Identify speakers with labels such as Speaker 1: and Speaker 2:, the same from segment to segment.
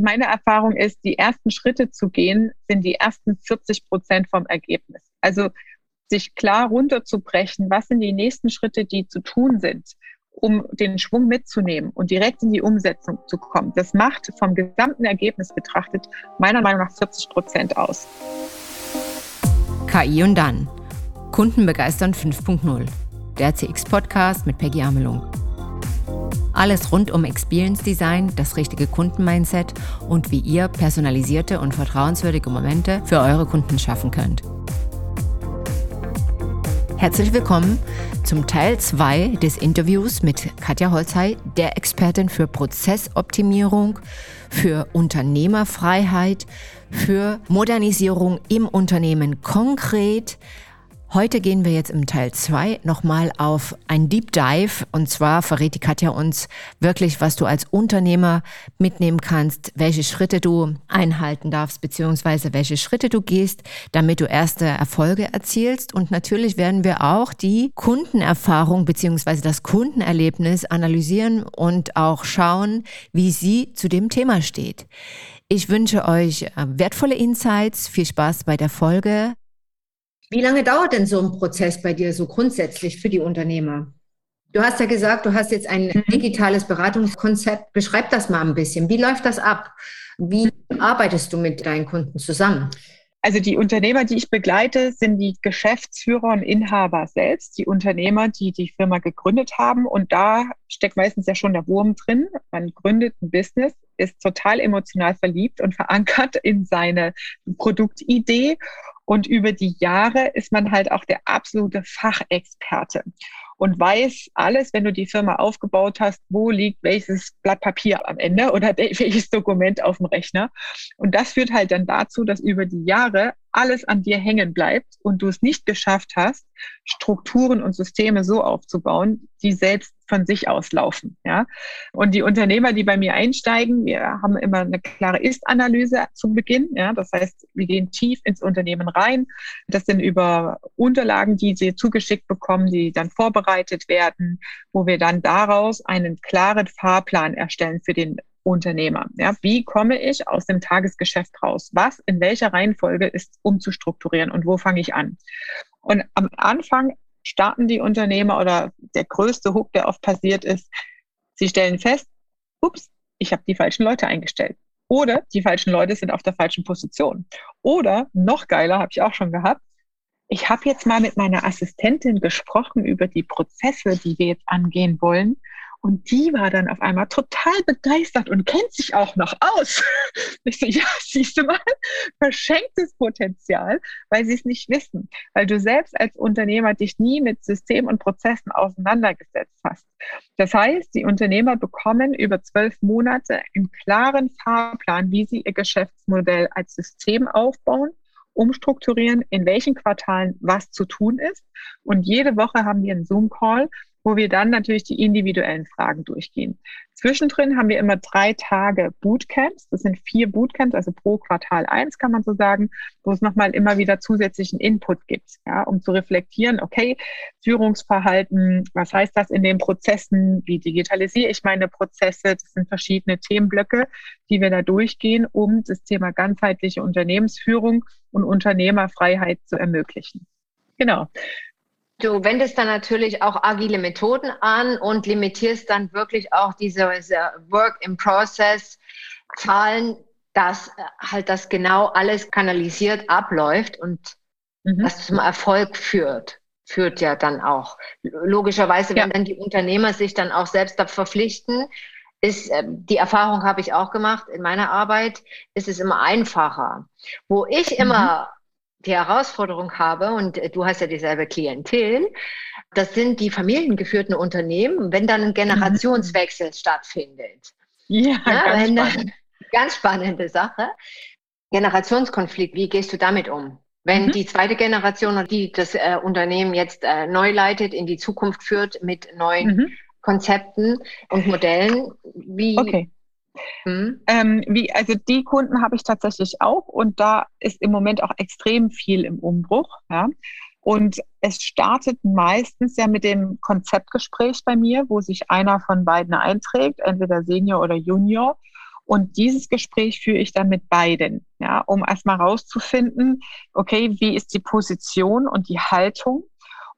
Speaker 1: Meine Erfahrung ist, die ersten Schritte zu gehen, sind die ersten 40 Prozent vom Ergebnis. Also sich klar runterzubrechen, was sind die nächsten Schritte, die zu tun sind, um den Schwung mitzunehmen und direkt in die Umsetzung zu kommen. Das macht vom gesamten Ergebnis betrachtet meiner Meinung nach 40 Prozent aus.
Speaker 2: KI und dann. Kunden begeistern 5.0. Der CX-Podcast mit Peggy Amelung. Alles rund um Experience Design, das richtige Kundenmindset und wie ihr personalisierte und vertrauenswürdige Momente für eure Kunden schaffen könnt. Herzlich willkommen zum Teil 2 des Interviews mit Katja Holzhey, der Expertin für Prozessoptimierung, für Unternehmerfreiheit, für Modernisierung im Unternehmen konkret, Heute gehen wir jetzt im Teil 2 nochmal auf ein Deep Dive und zwar verrät die Katja uns wirklich, was du als Unternehmer mitnehmen kannst, welche Schritte du einhalten darfst, beziehungsweise welche Schritte du gehst, damit du erste Erfolge erzielst. Und natürlich werden wir auch die Kundenerfahrung beziehungsweise das Kundenerlebnis analysieren und auch schauen, wie sie zu dem Thema steht. Ich wünsche euch äh, wertvolle Insights, viel Spaß bei der Folge. Wie lange dauert denn so ein Prozess bei dir so grundsätzlich für die Unternehmer? Du hast ja gesagt, du hast jetzt ein mhm. digitales Beratungskonzept. Beschreib das mal ein bisschen. Wie läuft das ab? Wie arbeitest du mit deinen Kunden zusammen?
Speaker 1: Also die Unternehmer, die ich begleite, sind die Geschäftsführer und Inhaber selbst, die Unternehmer, die die Firma gegründet haben. Und da steckt meistens ja schon der Wurm drin. Man gründet ein Business, ist total emotional verliebt und verankert in seine Produktidee und über die Jahre ist man halt auch der absolute Fachexperte und weiß alles, wenn du die Firma aufgebaut hast, wo liegt welches Blatt Papier am Ende oder welches Dokument auf dem Rechner. Und das führt halt dann dazu, dass über die Jahre alles an dir hängen bleibt und du es nicht geschafft hast, Strukturen und Systeme so aufzubauen, die selbst von sich aus laufen. Ja? Und die Unternehmer, die bei mir einsteigen, wir haben immer eine klare Ist-Analyse zu Beginn. Ja? Das heißt, wir gehen tief ins Unternehmen rein. Das sind über Unterlagen, die sie zugeschickt bekommen, die dann vorbereitet werden, wo wir dann daraus einen klaren Fahrplan erstellen für den Unternehmer. Ja, wie komme ich aus dem Tagesgeschäft raus? Was in welcher Reihenfolge ist umzustrukturieren und wo fange ich an? Und am Anfang starten die Unternehmer oder der größte Hook, der oft passiert ist, sie stellen fest, ups, ich habe die falschen Leute eingestellt. Oder die falschen Leute sind auf der falschen Position. Oder noch geiler, habe ich auch schon gehabt, ich habe jetzt mal mit meiner Assistentin gesprochen über die Prozesse, die wir jetzt angehen wollen. Und die war dann auf einmal total begeistert und kennt sich auch noch aus. Ich so, ja, siehst du mal, verschenktes Potenzial, weil sie es nicht wissen, weil du selbst als Unternehmer dich nie mit System und Prozessen auseinandergesetzt hast. Das heißt, die Unternehmer bekommen über zwölf Monate einen klaren Fahrplan, wie sie ihr Geschäftsmodell als System aufbauen umstrukturieren, in welchen Quartalen was zu tun ist. Und jede Woche haben wir einen Zoom-Call, wo wir dann natürlich die individuellen Fragen durchgehen. Zwischendrin haben wir immer drei Tage Bootcamps. Das sind vier Bootcamps, also pro Quartal eins kann man so sagen, wo es nochmal immer wieder zusätzlichen Input gibt, ja, um zu reflektieren, okay, Führungsverhalten, was heißt das in den Prozessen? Wie digitalisiere ich meine Prozesse? Das sind verschiedene Themenblöcke, die wir da durchgehen, um das Thema ganzheitliche Unternehmensführung und Unternehmerfreiheit zu ermöglichen. Genau.
Speaker 2: Du wendest dann natürlich auch agile Methoden an und limitierst dann wirklich auch diese, diese Work in Process Zahlen, dass äh, halt das genau alles kanalisiert abläuft und mhm. das zum Erfolg führt, führt ja dann auch. Logischerweise, wenn ja. dann die Unternehmer sich dann auch selbst da verpflichten, ist, äh, die Erfahrung habe ich auch gemacht in meiner Arbeit, ist es immer einfacher. Wo ich mhm. immer die Herausforderung habe, und äh, du hast ja dieselbe Klientel, das sind die familiengeführten Unternehmen, wenn dann ein Generationswechsel mhm. stattfindet.
Speaker 1: Ja, ja ganz, spannend. Dann,
Speaker 2: ganz spannende Sache. Generationskonflikt, wie gehst du damit um? Wenn mhm. die zweite Generation, die das äh, Unternehmen jetzt äh, neu leitet, in die Zukunft führt mit neuen mhm. Konzepten und Modellen, wie,
Speaker 1: okay. Mhm. Ähm, wie, also die Kunden habe ich tatsächlich auch und da ist im Moment auch extrem viel im Umbruch. Ja. Und es startet meistens ja mit dem Konzeptgespräch bei mir, wo sich einer von beiden einträgt, entweder Senior oder Junior, Und dieses Gespräch führe ich dann mit beiden, ja, um erstmal rauszufinden, okay, wie ist die Position und die Haltung?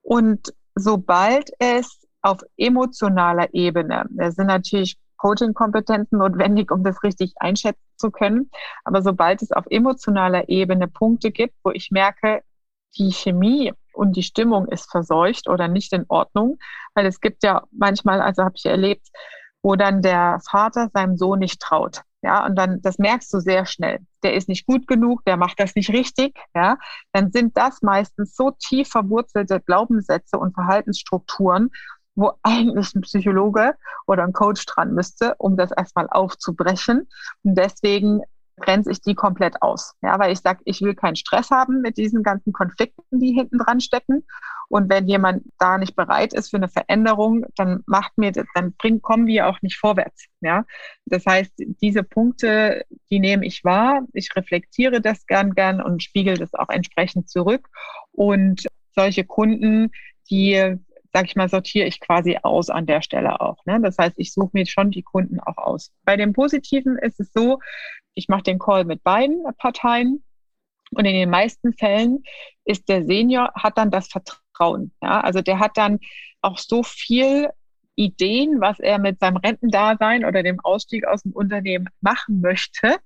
Speaker 1: Und sobald es auf emotionaler Ebene, da sind natürlich Coaching-Kompetenzen notwendig, um das richtig einschätzen zu können. Aber sobald es auf emotionaler Ebene Punkte gibt, wo ich merke, die Chemie und die Stimmung ist verseucht oder nicht in Ordnung, weil es gibt ja manchmal, also habe ich erlebt, wo dann der Vater seinem Sohn nicht traut. Ja, und dann, das merkst du sehr schnell. Der ist nicht gut genug, der macht das nicht richtig. Ja, dann sind das meistens so tief verwurzelte Glaubenssätze und Verhaltensstrukturen, wo eigentlich ein Psychologe oder ein Coach dran müsste, um das erstmal aufzubrechen. Und deswegen grenze ich die komplett aus. Ja, weil ich sage, ich will keinen Stress haben mit diesen ganzen Konflikten, die hinten dran stecken. Und wenn jemand da nicht bereit ist für eine Veränderung, dann macht mir, dann bringt, kommen wir auch nicht vorwärts. Ja, das heißt, diese Punkte, die nehme ich wahr. Ich reflektiere das gern, gern und spiegel das auch entsprechend zurück. Und solche Kunden, die sag ich mal, sortiere ich quasi aus an der Stelle auch. Ne? Das heißt, ich suche mir schon die Kunden auch aus. Bei dem Positiven ist es so, ich mache den Call mit beiden Parteien und in den meisten Fällen ist der Senior, hat dann das Vertrauen. Ja? Also der hat dann auch so viel Ideen, was er mit seinem Rentendasein oder dem Ausstieg aus dem Unternehmen machen möchte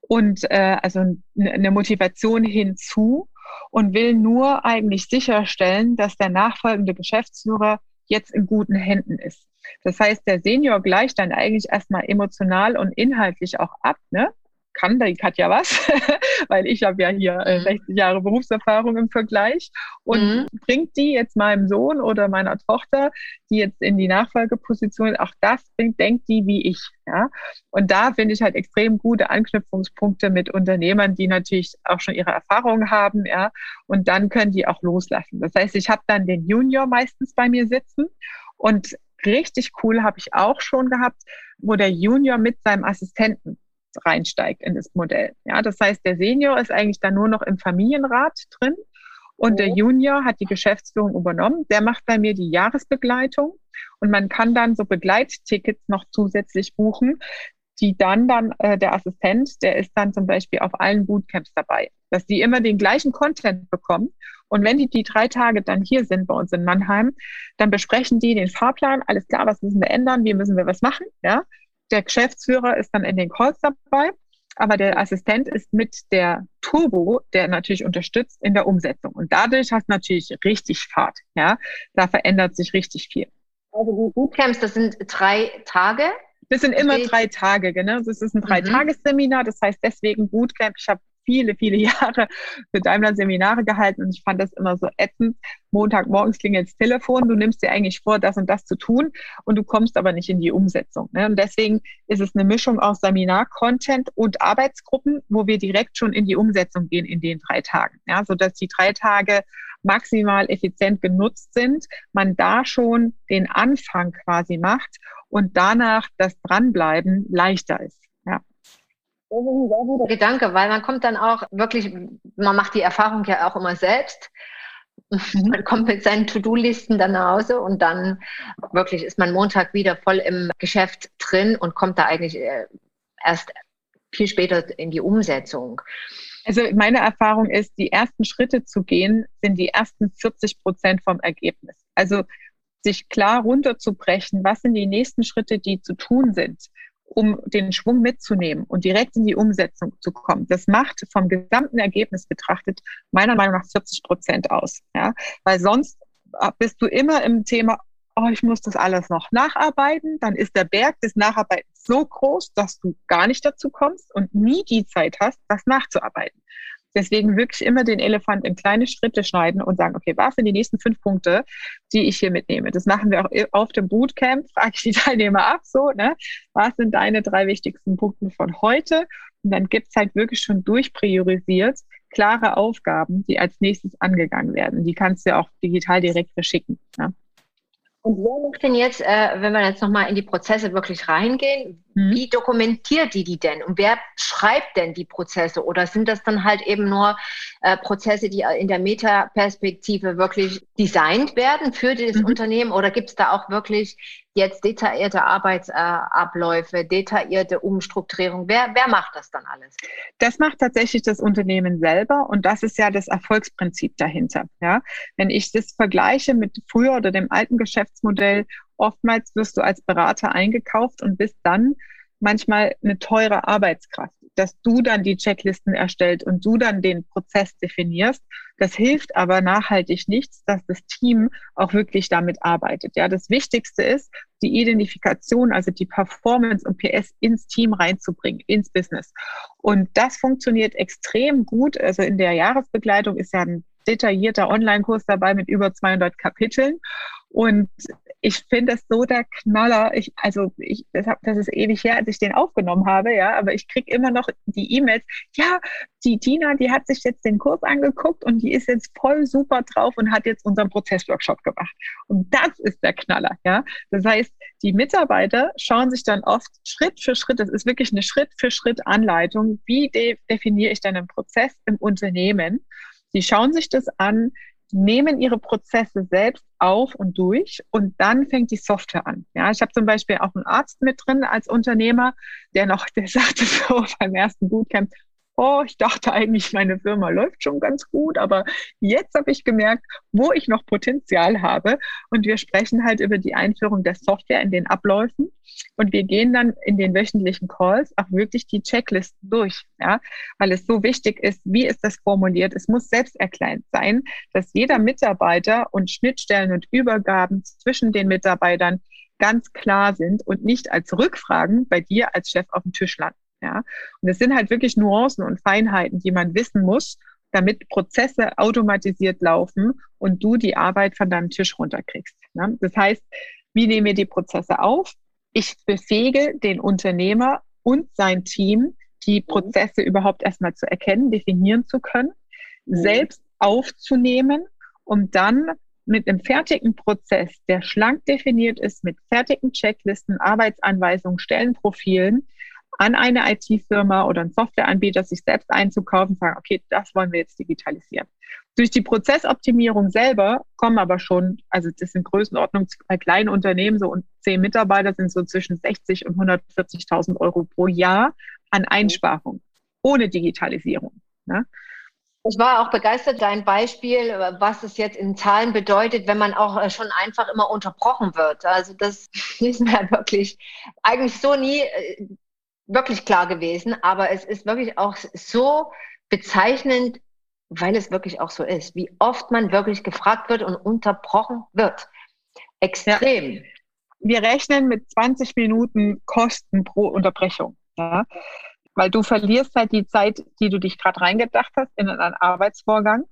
Speaker 1: und äh, also eine Motivation hinzu und will nur eigentlich sicherstellen, dass der nachfolgende Geschäftsführer jetzt in guten Händen ist. Das heißt, der Senior gleicht dann eigentlich erstmal emotional und inhaltlich auch ab. Ne? Kann die Katja was, weil ich habe ja hier äh, 60 mhm. Jahre Berufserfahrung im Vergleich und mhm. bringt die jetzt meinem Sohn oder meiner Tochter, die jetzt in die Nachfolgeposition, auch das bringt, denkt die wie ich. Ja? Und da finde ich halt extrem gute Anknüpfungspunkte mit Unternehmern, die natürlich auch schon ihre Erfahrungen haben, ja, und dann können die auch loslassen. Das heißt, ich habe dann den Junior meistens bei mir sitzen und richtig cool habe ich auch schon gehabt, wo der Junior mit seinem Assistenten reinsteigt in das Modell. Ja, das heißt, der Senior ist eigentlich dann nur noch im Familienrat drin und der Junior hat die Geschäftsführung übernommen. Der macht bei mir die Jahresbegleitung und man kann dann so Begleittickets noch zusätzlich buchen, die dann dann äh, der Assistent, der ist dann zum Beispiel auf allen Bootcamps dabei, dass die immer den gleichen Content bekommen. Und wenn die die drei Tage dann hier sind bei uns in Mannheim, dann besprechen die den Fahrplan. Alles klar, was müssen wir ändern? Wie müssen wir was machen? Ja, der Geschäftsführer ist dann in den Calls dabei, aber der Assistent ist mit der Turbo, der natürlich unterstützt in der Umsetzung. Und dadurch hast du natürlich richtig Fahrt. Ja, da verändert sich richtig viel.
Speaker 2: Also die Bootcamps, das sind drei Tage.
Speaker 1: Das sind immer drei Tage, genau. Das ist ein mhm. Dreitagesseminar. Das heißt deswegen Bootcamp. Ich habe viele, viele Jahre für Daimler Seminare gehalten und ich fand das immer so ätzend. Montagmorgens klingelt das Telefon, du nimmst dir eigentlich vor, das und das zu tun und du kommst aber nicht in die Umsetzung. Ne? Und deswegen ist es eine Mischung aus Seminar-Content und Arbeitsgruppen, wo wir direkt schon in die Umsetzung gehen in den drei Tagen. Ja, sodass die drei Tage maximal effizient genutzt sind, man da schon den Anfang quasi macht und danach das Dranbleiben leichter ist.
Speaker 2: Das ist ein sehr guter Gedanke, weil man kommt dann auch wirklich, man macht die Erfahrung ja auch immer selbst. Mhm. Man kommt mit seinen To-Do-Listen dann nach Hause und dann wirklich ist man Montag wieder voll im Geschäft drin und kommt da eigentlich äh, erst viel später in die Umsetzung.
Speaker 1: Also meine Erfahrung ist, die ersten Schritte zu gehen, sind die ersten 40 Prozent vom Ergebnis. Also sich klar runterzubrechen, was sind die nächsten Schritte, die zu tun sind um den Schwung mitzunehmen und direkt in die Umsetzung zu kommen. Das macht vom gesamten Ergebnis betrachtet meiner Meinung nach 40 Prozent aus. Ja? Weil sonst äh, bist du immer im Thema, oh, ich muss das alles noch nacharbeiten. Dann ist der Berg des Nacharbeitens so groß, dass du gar nicht dazu kommst und nie die Zeit hast, das nachzuarbeiten. Deswegen wirklich immer den Elefant in kleine Schritte schneiden und sagen, okay, was sind die nächsten fünf Punkte, die ich hier mitnehme? Das machen wir auch auf dem Bootcamp, frage ich die Teilnehmer ab, so, ne? Was sind deine drei wichtigsten Punkte von heute? Und dann gibt's halt wirklich schon durchpriorisiert klare Aufgaben, die als nächstes angegangen werden. Die kannst du auch digital direkt verschicken. Ne?
Speaker 2: Und wer macht denn jetzt, äh, wenn wir jetzt nochmal in die Prozesse wirklich reingehen. Wie dokumentiert die die denn? Und wer schreibt denn die Prozesse? Oder sind das dann halt eben nur äh, Prozesse, die in der Metaperspektive wirklich designt werden für das mhm. Unternehmen? Oder gibt es da auch wirklich jetzt detaillierte Arbeitsabläufe, detaillierte Umstrukturierung? Wer, wer macht das dann alles?
Speaker 1: Das macht tatsächlich das Unternehmen selber und das ist ja das Erfolgsprinzip dahinter. Ja? Wenn ich das vergleiche mit früher oder dem alten Geschäftsmodell, oftmals wirst du als Berater eingekauft und bist dann manchmal eine teure Arbeitskraft, dass du dann die Checklisten erstellt und du dann den Prozess definierst. Das hilft aber nachhaltig nichts, dass das Team auch wirklich damit arbeitet. Ja, das Wichtigste ist, die Identifikation, also die Performance und PS ins Team reinzubringen, ins Business. Und das funktioniert extrem gut. Also in der Jahresbegleitung ist ja ein detaillierter Online-Kurs dabei mit über 200 Kapiteln. Und ich finde es so der Knaller. Ich, also ich, das, hab, das ist ewig her, als ich den aufgenommen habe, ja, aber ich kriege immer noch die E-Mails. Ja, die Tina, die hat sich jetzt den Kurs angeguckt und die ist jetzt voll super drauf und hat jetzt unseren Prozessworkshop gemacht. Und das ist der Knaller, ja. Das heißt, die Mitarbeiter schauen sich dann oft Schritt für Schritt, das ist wirklich eine Schritt für Schritt Anleitung, wie de definiere ich denn einen Prozess im Unternehmen. Die schauen sich das an, nehmen ihre Prozesse selbst auf und durch und dann fängt die Software an. Ja, ich habe zum Beispiel auch einen Arzt mit drin als Unternehmer, der noch, der sagte so beim ersten Bootcamp, oh, ich dachte eigentlich, meine Firma läuft schon ganz gut, aber jetzt habe ich gemerkt, wo ich noch Potenzial habe. Und wir sprechen halt über die Einführung der Software in den Abläufen. Und wir gehen dann in den wöchentlichen Calls auch wirklich die Checklisten durch, ja, weil es so wichtig ist, wie ist das formuliert? Es muss selbsterklärend sein, dass jeder Mitarbeiter und Schnittstellen und Übergaben zwischen den Mitarbeitern ganz klar sind und nicht als Rückfragen bei dir als Chef auf dem Tisch landen. Ja? Und es sind halt wirklich Nuancen und Feinheiten, die man wissen muss, damit Prozesse automatisiert laufen und du die Arbeit von deinem Tisch runterkriegst. Ne? Das heißt, wie nehmen wir die Prozesse auf? Ich befähige den Unternehmer und sein Team, die mhm. Prozesse überhaupt erstmal zu erkennen, definieren zu können, mhm. selbst aufzunehmen, um dann mit einem fertigen Prozess, der schlank definiert ist, mit fertigen Checklisten, Arbeitsanweisungen, Stellenprofilen, an eine IT-Firma oder einen Softwareanbieter sich selbst einzukaufen, sagen, okay, das wollen wir jetzt digitalisieren. Durch die Prozessoptimierung selber kommen aber schon, also das sind Größenordnungen bei kleinen Unternehmen, so und zehn Mitarbeiter sind so zwischen 60 und 140.000 Euro pro Jahr an Einsparung ohne Digitalisierung. Ne?
Speaker 2: Ich war auch begeistert, dein Beispiel, was es jetzt in Zahlen bedeutet, wenn man auch äh, schon einfach immer unterbrochen wird. Also das ist mir wirklich eigentlich so nie äh, wirklich klar gewesen, aber es ist wirklich auch so bezeichnend, weil es wirklich auch so ist, wie oft man wirklich gefragt wird und unterbrochen wird. Extrem.
Speaker 1: Ja. Wir rechnen mit 20 Minuten Kosten pro Unterbrechung. Ja? Weil du verlierst halt die Zeit, die du dich gerade reingedacht hast in einen Arbeitsvorgang,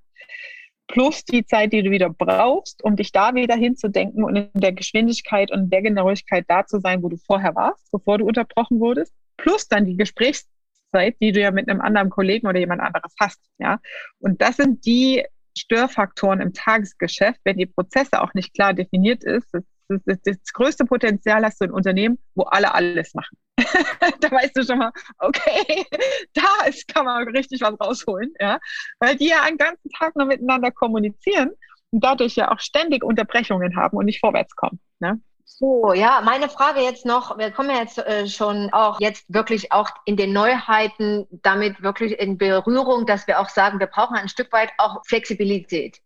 Speaker 1: plus die Zeit, die du wieder brauchst, um dich da wieder hinzudenken und in der Geschwindigkeit und der Genauigkeit da zu sein, wo du vorher warst, bevor du unterbrochen wurdest plus dann die Gesprächszeit, die du ja mit einem anderen Kollegen oder jemand anderes hast. Ja, und das sind die Störfaktoren im Tagesgeschäft, wenn die Prozesse auch nicht klar definiert ist. Das, das, das, das größte Potenzial hast du in Unternehmen, wo alle alles machen. da weißt du schon mal, okay, da ist, kann man richtig was rausholen, ja, weil die ja einen ganzen Tag nur miteinander kommunizieren und dadurch ja auch ständig Unterbrechungen haben und nicht vorwärts kommen. Ne?
Speaker 2: So, ja, meine Frage jetzt noch, wir kommen jetzt äh, schon auch jetzt wirklich auch in den Neuheiten damit wirklich in Berührung, dass wir auch sagen, wir brauchen ein Stück weit auch Flexibilität.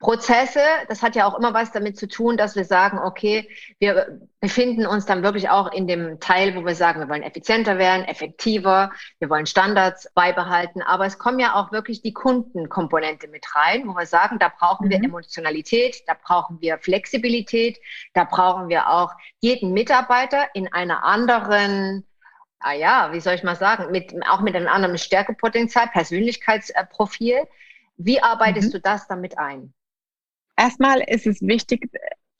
Speaker 2: Prozesse, das hat ja auch immer was damit zu tun, dass wir sagen, okay, wir befinden uns dann wirklich auch in dem Teil, wo wir sagen, wir wollen effizienter werden, effektiver, wir wollen Standards beibehalten, aber es kommen ja auch wirklich die Kundenkomponente mit rein, wo wir sagen, da brauchen mhm. wir Emotionalität, da brauchen wir Flexibilität, da brauchen wir auch jeden Mitarbeiter in einer anderen ah ja, wie soll ich mal sagen, mit, auch mit einem anderen Stärkepotenzial, Persönlichkeitsprofil. Wie arbeitest mhm. du das damit ein?
Speaker 1: Erstmal ist es wichtig,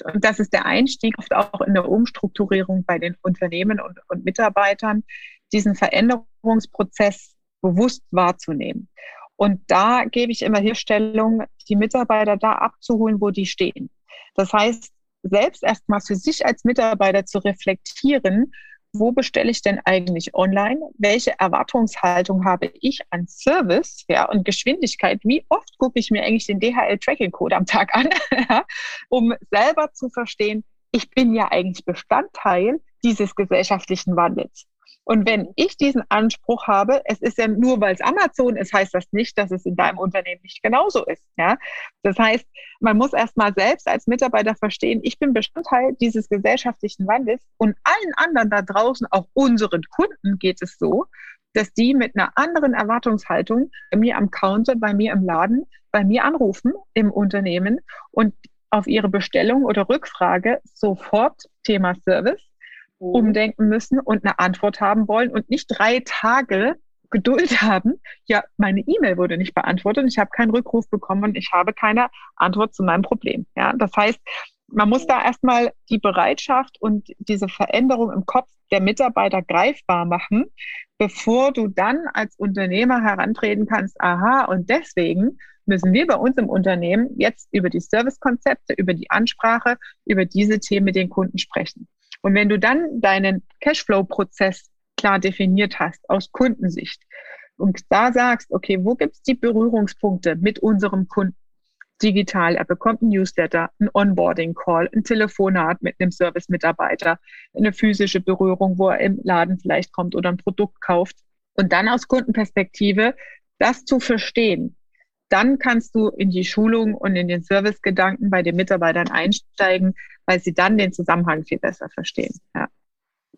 Speaker 1: und das ist der Einstieg oft auch in der Umstrukturierung bei den Unternehmen und, und Mitarbeitern, diesen Veränderungsprozess bewusst wahrzunehmen. Und da gebe ich immer Hilfestellung, die Mitarbeiter da abzuholen, wo die stehen. Das heißt, selbst erstmal für sich als Mitarbeiter zu reflektieren, wo bestelle ich denn eigentlich online? Welche Erwartungshaltung habe ich an Service ja, und Geschwindigkeit? Wie oft gucke ich mir eigentlich den DHL-Tracking-Code am Tag an, um selber zu verstehen, ich bin ja eigentlich Bestandteil dieses gesellschaftlichen Wandels. Und wenn ich diesen Anspruch habe, es ist ja nur, weil es Amazon ist, heißt das nicht, dass es in deinem Unternehmen nicht genauso ist. Ja? Das heißt, man muss erst mal selbst als Mitarbeiter verstehen, ich bin Bestandteil dieses gesellschaftlichen Wandels und allen anderen da draußen, auch unseren Kunden geht es so, dass die mit einer anderen Erwartungshaltung bei mir am Counter, bei mir im Laden, bei mir anrufen im Unternehmen und auf ihre Bestellung oder Rückfrage sofort Thema Service Mhm. umdenken müssen und eine Antwort haben wollen und nicht drei Tage Geduld haben. Ja, meine E-Mail wurde nicht beantwortet und ich habe keinen Rückruf bekommen und ich habe keine Antwort zu meinem Problem. Ja, das heißt, man muss da erstmal die Bereitschaft und diese Veränderung im Kopf der Mitarbeiter greifbar machen, bevor du dann als Unternehmer herantreten kannst, aha, und deswegen müssen wir bei uns im Unternehmen jetzt über die Servicekonzepte, über die Ansprache, über diese Themen mit den Kunden sprechen. Und wenn du dann deinen Cashflow-Prozess klar definiert hast aus Kundensicht und da sagst, okay, wo gibt es die Berührungspunkte mit unserem Kunden? Digital, er bekommt ein Newsletter, ein Onboarding-Call, ein Telefonat mit einem Service-Mitarbeiter, eine physische Berührung, wo er im Laden vielleicht kommt oder ein Produkt kauft. Und dann aus Kundenperspektive das zu verstehen, dann kannst du in die Schulung und in den Servicegedanken bei den Mitarbeitern einsteigen, weil sie dann den Zusammenhang viel besser verstehen. Ja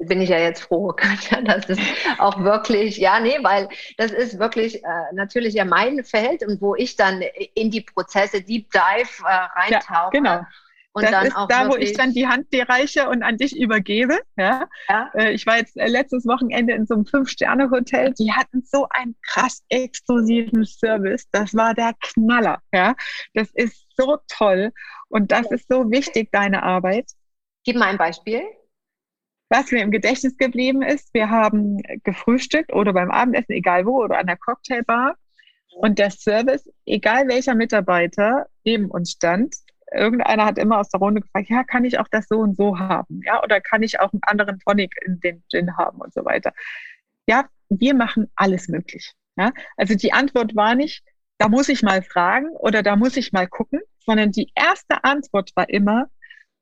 Speaker 2: bin ich ja jetzt froh, Katja, dass es auch wirklich, ja, nee, weil das ist wirklich äh, natürlich ja mein Feld und wo ich dann in die Prozesse Deep Dive äh, reintauche. Ja,
Speaker 1: genau. Und das ist da, wo ich dann die Hand dir reiche und an dich übergebe. Ja? ja. Äh, ich war jetzt äh, letztes Wochenende in so einem Fünf-Sterne-Hotel. Die hatten so einen krass exklusiven Service. Das war der Knaller. Ja? Das ist so toll. Und das ist so wichtig, deine Arbeit.
Speaker 2: Gib mal ein Beispiel.
Speaker 1: Was mir im Gedächtnis geblieben ist, wir haben gefrühstückt oder beim Abendessen, egal wo, oder an der Cocktailbar. Und der Service, egal welcher Mitarbeiter neben uns stand, irgendeiner hat immer aus der Runde gefragt, ja, kann ich auch das so und so haben? Ja, oder kann ich auch einen anderen Tonic in den Gin haben und so weiter? Ja, wir machen alles möglich. Ja, also die Antwort war nicht, da muss ich mal fragen oder da muss ich mal gucken, sondern die erste Antwort war immer,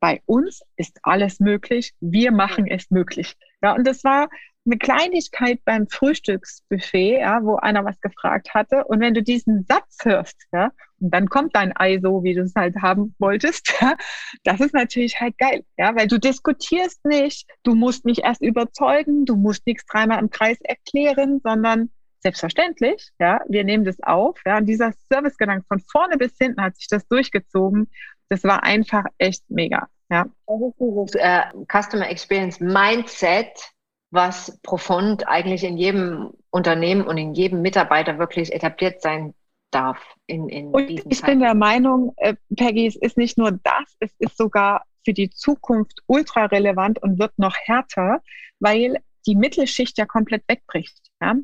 Speaker 1: bei uns ist alles möglich, wir machen es möglich. Ja, und das war eine Kleinigkeit beim Frühstücksbuffet, ja, wo einer was gefragt hatte. Und wenn du diesen Satz hörst, ja, und dann kommt dein Ei so, wie du es halt haben wolltest, das ist natürlich halt geil, ja, weil du diskutierst nicht, du musst nicht erst überzeugen, du musst nichts dreimal im Kreis erklären, sondern selbstverständlich, ja, wir nehmen das auf, ja, und dieser Servicegedanke von vorne bis hinten hat sich das durchgezogen. Das war einfach echt mega, ja.
Speaker 2: Äh, Customer Experience Mindset, was profund eigentlich in jedem Unternehmen und in jedem Mitarbeiter wirklich etabliert sein darf. In, in
Speaker 1: und ich Zeiten. bin der Meinung, äh, Peggy, es ist nicht nur das, es ist sogar für die Zukunft ultra relevant und wird noch härter, weil die Mittelschicht ja komplett wegbricht. Ja?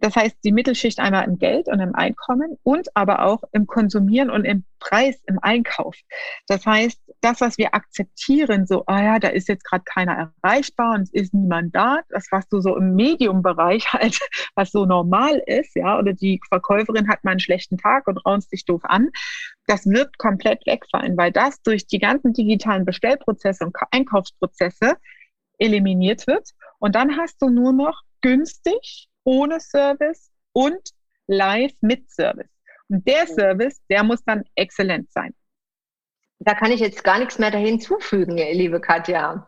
Speaker 1: Das heißt, die Mittelschicht einmal im Geld und im Einkommen und aber auch im Konsumieren und im Preis, im Einkauf. Das heißt, das, was wir akzeptieren, so, ah ja, da ist jetzt gerade keiner erreichbar und es ist niemand da, das, was du so im Medium-Bereich halt, was so normal ist, ja, oder die Verkäuferin hat mal einen schlechten Tag und raunst dich doof an, das wird komplett wegfallen, weil das durch die ganzen digitalen Bestellprozesse und Einkaufsprozesse eliminiert wird. Und dann hast du nur noch günstig ohne Service und live mit Service. Und der Service, der muss dann exzellent sein.
Speaker 2: Da kann ich jetzt gar nichts mehr dahin zufügen, liebe Katja.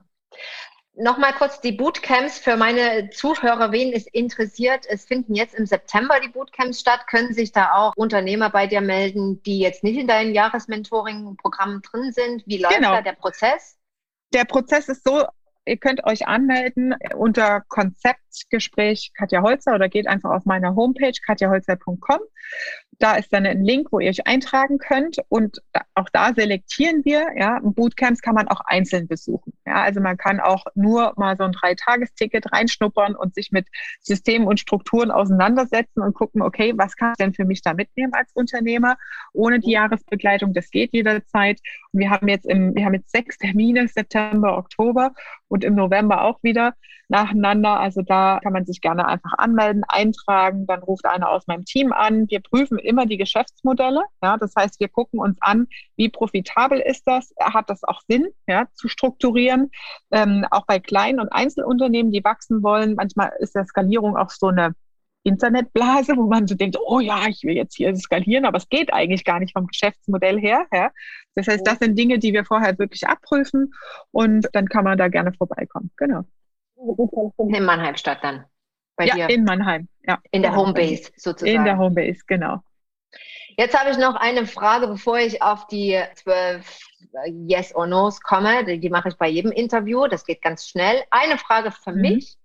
Speaker 2: Nochmal kurz die Bootcamps für meine Zuhörer, wen es interessiert. Es finden jetzt im September die Bootcamps statt. Können sich da auch Unternehmer bei dir melden, die jetzt nicht in deinem Jahresmentoring-Programm drin sind? Wie läuft genau. da der Prozess?
Speaker 1: Der Prozess ist so Ihr könnt euch anmelden unter Konzeptgespräch Katja Holzer oder geht einfach auf meiner Homepage katjaholzer.com. Da ist dann ein Link, wo ihr euch eintragen könnt und auch da selektieren wir. Ja, Bootcamps kann man auch einzeln besuchen. Ja, also man kann auch nur mal so ein Dreitagesticket reinschnuppern und sich mit Systemen und Strukturen auseinandersetzen und gucken, okay, was kann ich denn für mich da mitnehmen als Unternehmer ohne die Jahresbegleitung? Das geht jederzeit. Und wir haben jetzt im, wir haben jetzt sechs Termine September, Oktober und im November auch wieder. Nacheinander. Also da kann man sich gerne einfach anmelden, eintragen. Dann ruft einer aus meinem Team an. Wir prüfen immer die Geschäftsmodelle. Ja, das heißt, wir gucken uns an, wie profitabel ist das? Hat das auch Sinn, ja, zu strukturieren? Ähm, auch bei kleinen und Einzelunternehmen, die wachsen wollen. Manchmal ist der Skalierung auch so eine Internetblase, wo man so denkt, oh ja, ich will jetzt hier skalieren, aber es geht eigentlich gar nicht vom Geschäftsmodell her. Ja. Das heißt, das sind Dinge, die wir vorher wirklich abprüfen und dann kann man da gerne vorbeikommen. Genau.
Speaker 2: In Mannheim statt dann.
Speaker 1: Bei ja, dir. in Mannheim. Ja.
Speaker 2: In der Homebase sozusagen.
Speaker 1: In der Homebase, genau.
Speaker 2: Jetzt habe ich noch eine Frage, bevor ich auf die zwölf Yes or No's komme. Die, die mache ich bei jedem Interview. Das geht ganz schnell. Eine Frage für mhm. mich.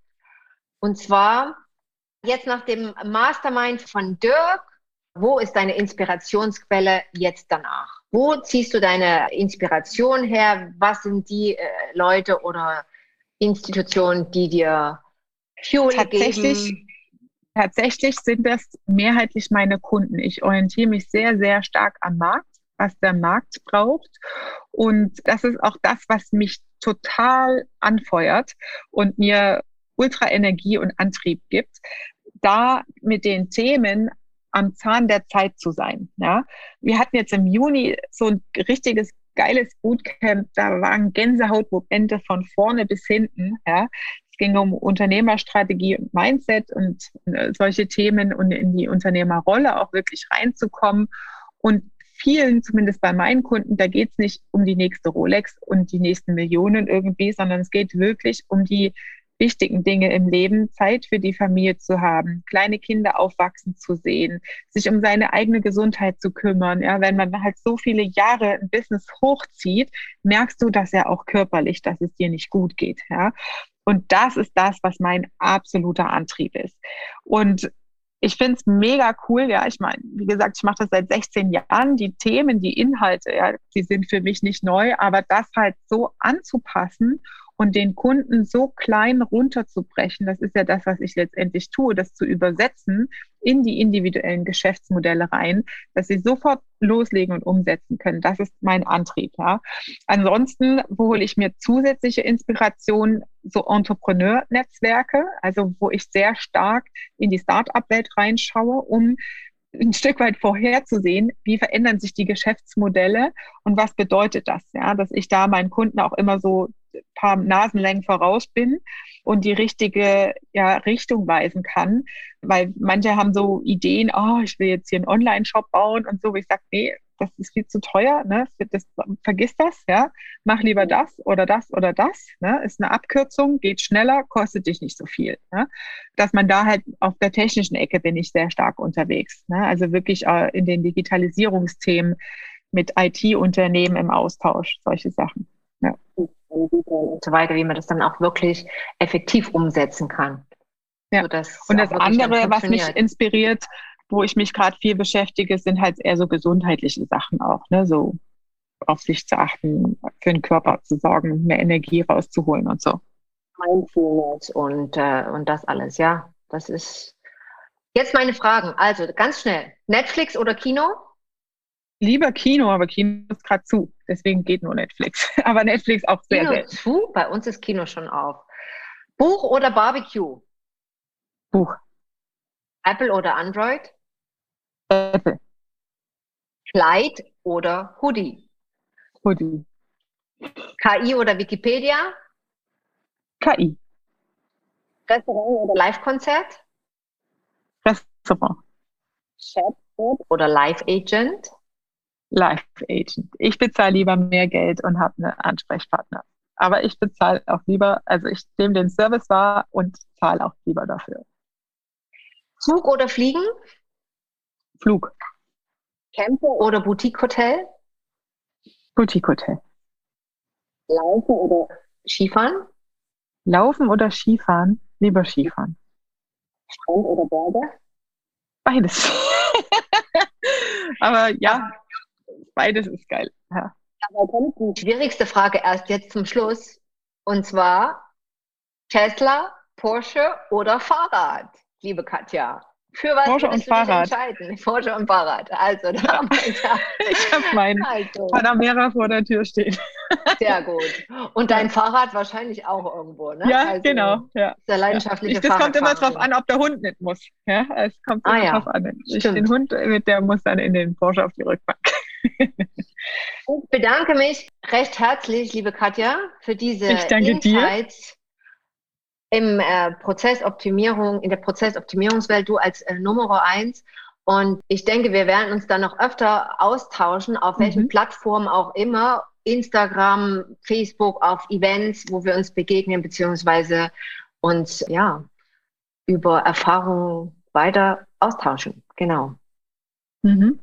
Speaker 2: Und zwar, Jetzt nach dem Mastermind von Dirk, wo ist deine Inspirationsquelle jetzt danach? Wo ziehst du deine Inspiration her? Was sind die äh, Leute oder Institutionen, die dir
Speaker 1: Fuel tatsächlich, geben? Tatsächlich sind das mehrheitlich meine Kunden. Ich orientiere mich sehr, sehr stark am Markt, was der Markt braucht. Und das ist auch das, was mich total anfeuert und mir ultra Energie und Antrieb gibt, da mit den Themen am Zahn der Zeit zu sein. Ja? Wir hatten jetzt im Juni so ein richtiges geiles Bootcamp, da waren Gänsehautmomente von vorne bis hinten. Ja? Es ging um Unternehmerstrategie und Mindset und äh, solche Themen und in die Unternehmerrolle auch wirklich reinzukommen. Und vielen, zumindest bei meinen Kunden, da geht es nicht um die nächste Rolex und die nächsten Millionen irgendwie, sondern es geht wirklich um die wichtigen Dinge im Leben, Zeit für die Familie zu haben, kleine Kinder aufwachsen zu sehen, sich um seine eigene Gesundheit zu kümmern. Ja, wenn man halt so viele Jahre ein Business hochzieht, merkst du das ja auch körperlich, dass es dir nicht gut geht. Ja. Und das ist das, was mein absoluter Antrieb ist. Und ich finde es mega cool, ja. Ich meine, wie gesagt, ich mache das seit 16 Jahren. Die Themen, die Inhalte, ja, die sind für mich nicht neu, aber das halt so anzupassen und den Kunden so klein runterzubrechen, das ist ja das, was ich letztendlich tue, das zu übersetzen in die individuellen Geschäftsmodelle rein, dass sie sofort loslegen und umsetzen können. Das ist mein Antrieb. Ja. Ansonsten hole ich mir zusätzliche Inspiration, so Entrepreneur-Netzwerke, also wo ich sehr stark in die Start-up-Welt reinschaue, um ein Stück weit vorherzusehen, wie verändern sich die Geschäftsmodelle und was bedeutet das, ja, dass ich da meinen Kunden auch immer so paar Nasenlängen voraus bin und die richtige ja, Richtung weisen kann, weil manche haben so Ideen, oh, ich will jetzt hier einen Online-Shop bauen und so, wie ich sage, nee, das ist viel zu teuer, ne? Das, vergiss das, ja. Mach lieber das oder das oder das. Ne? Ist eine Abkürzung, geht schneller, kostet dich nicht so viel. Ne? Dass man da halt auf der technischen Ecke bin ich sehr stark unterwegs. Ne? Also wirklich äh, in den Digitalisierungsthemen mit IT-Unternehmen im Austausch, solche Sachen. Ja.
Speaker 2: Und so weiter, wie man das dann auch wirklich effektiv umsetzen kann.
Speaker 1: Ja. und das andere, was mich inspiriert, wo ich mich gerade viel beschäftige, sind halt eher so gesundheitliche Sachen auch, ne? So auf sich zu achten, für den Körper zu sorgen, mehr Energie rauszuholen und so.
Speaker 2: Mindfulness und, äh, und das alles, ja. Das ist jetzt meine Fragen. Also ganz schnell. Netflix oder Kino?
Speaker 1: Lieber Kino, aber Kino ist gerade zu. Deswegen geht nur Netflix. aber Netflix auch sehr, Kino
Speaker 2: selten. zu? Bei uns ist Kino schon auf. Buch oder Barbecue?
Speaker 1: Buch.
Speaker 2: Apple oder Android?
Speaker 1: Apple.
Speaker 2: Kleid oder Hoodie?
Speaker 1: Hoodie.
Speaker 2: KI oder Wikipedia?
Speaker 1: KI.
Speaker 2: Restaurant oder Live-Konzert?
Speaker 1: Restaurant.
Speaker 2: Chatbot oder Live-Agent?
Speaker 1: Live-Agent. Ich bezahle lieber mehr Geld und habe einen Ansprechpartner. Aber ich bezahle auch lieber, also ich nehme den Service wahr und zahle auch lieber dafür.
Speaker 2: Zug oder Fliegen?
Speaker 1: Flug.
Speaker 2: Camper oder Boutique-Hotel?
Speaker 1: Boutique-Hotel.
Speaker 2: Laufen oder Skifahren?
Speaker 1: Laufen oder Skifahren? Lieber Skifahren.
Speaker 2: Strand oder Berge?
Speaker 1: Beides. Aber ja, beides ist geil. Ja.
Speaker 2: Aber die schwierigste Frage erst jetzt zum Schluss. Und zwar Tesla, Porsche oder Fahrrad, liebe Katja? Für was
Speaker 1: Porsche und Fahrrad.
Speaker 2: entscheiden? Porsche und Fahrrad. Also, da haben wir
Speaker 1: ja. Ich habe meinen also. Panamera vor der Tür stehen.
Speaker 2: Sehr gut. Und dein Fahrrad wahrscheinlich auch irgendwo, ne?
Speaker 1: Ja, also, genau. Ja.
Speaker 2: Der leidenschaftliche
Speaker 1: ja. Das kommt immer drauf an, ob der Hund nicht muss. Ja, es kommt ah, immer ja. drauf an. Ich, den Hund, der muss dann in den Porsche auf die Rückbank.
Speaker 2: Ich bedanke mich recht herzlich, liebe Katja, für diese Insights dir. im äh, Prozessoptimierung, in der Prozessoptimierungswelt, du als äh, Nummer eins. Und ich denke, wir werden uns dann noch öfter austauschen, auf welchen mhm. Plattformen auch immer, Instagram, Facebook, auf Events, wo wir uns begegnen, beziehungsweise uns ja über Erfahrungen weiter austauschen. Genau.
Speaker 1: Mhm.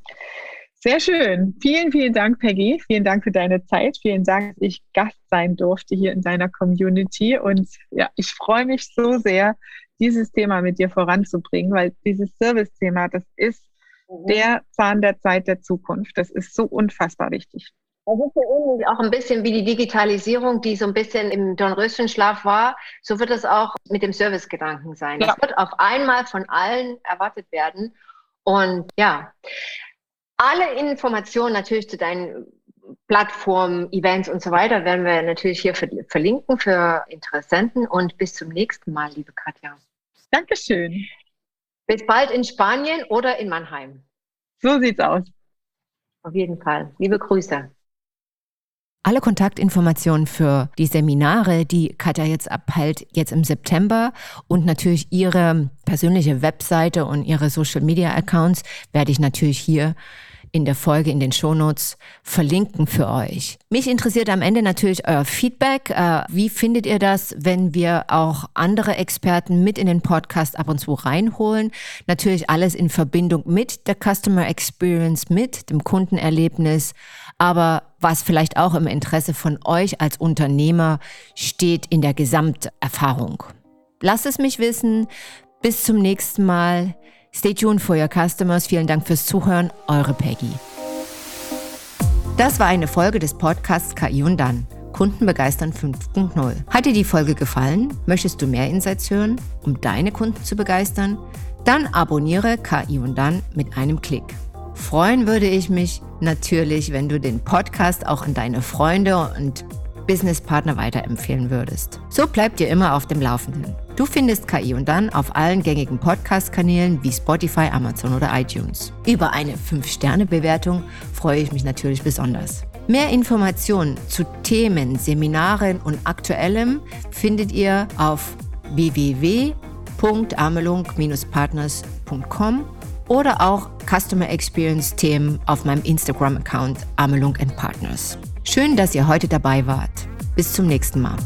Speaker 1: Sehr schön. Vielen, vielen Dank, Peggy. Vielen Dank für deine Zeit. Vielen Dank, dass ich Gast sein durfte hier in deiner Community. Und ja, ich freue mich so sehr, dieses Thema mit dir voranzubringen, weil dieses Service-Thema, das ist mhm. der Zahn der Zeit der Zukunft. Das ist so unfassbar wichtig.
Speaker 2: Das ist so ähnlich auch ein bisschen wie die Digitalisierung, die so ein bisschen im Dornröschenschlaf war. So wird es auch mit dem Servicegedanken sein. Ja. wird auf einmal von allen erwartet werden. Und ja, alle Informationen natürlich zu deinen Plattformen, Events und so weiter werden wir natürlich hier verlinken für Interessenten und bis zum nächsten Mal, liebe Katja.
Speaker 1: Dankeschön.
Speaker 2: Bis bald in Spanien oder in Mannheim.
Speaker 1: So sieht's aus.
Speaker 2: Auf jeden Fall. Liebe Grüße.
Speaker 3: Alle Kontaktinformationen für die Seminare, die Katja jetzt abhält, jetzt im September und natürlich ihre persönliche Webseite und ihre Social Media Accounts werde ich natürlich hier in der Folge in den Shownotes verlinken für euch. Mich interessiert am Ende natürlich euer Feedback. Äh, wie findet ihr das, wenn wir auch andere Experten mit in den Podcast ab und zu reinholen? Natürlich alles in Verbindung mit der Customer Experience, mit dem Kundenerlebnis, aber was vielleicht auch im Interesse von euch als Unternehmer steht in der Gesamterfahrung. Lasst es mich wissen. Bis zum nächsten Mal. Stay tuned for your customers. Vielen Dank fürs Zuhören. Eure Peggy. Das war eine Folge des Podcasts KI und dann. Kunden begeistern 5.0. Hat dir die Folge gefallen? Möchtest du mehr Insights hören, um deine Kunden zu begeistern? Dann abonniere KI und dann mit einem Klick. Freuen würde ich mich natürlich, wenn du den Podcast auch an deine Freunde und Businesspartner weiterempfehlen würdest. So bleibt ihr immer auf dem Laufenden. Du findest KI und dann auf allen gängigen Podcast-Kanälen wie Spotify, Amazon oder iTunes. Über eine 5-Sterne-Bewertung freue ich mich natürlich besonders. Mehr Informationen zu Themen, Seminaren und Aktuellem findet ihr auf www.amelung-partners.com oder auch Customer Experience Themen auf meinem Instagram-Account Amelung Partners. Schön, dass ihr heute dabei wart. Bis zum nächsten Mal.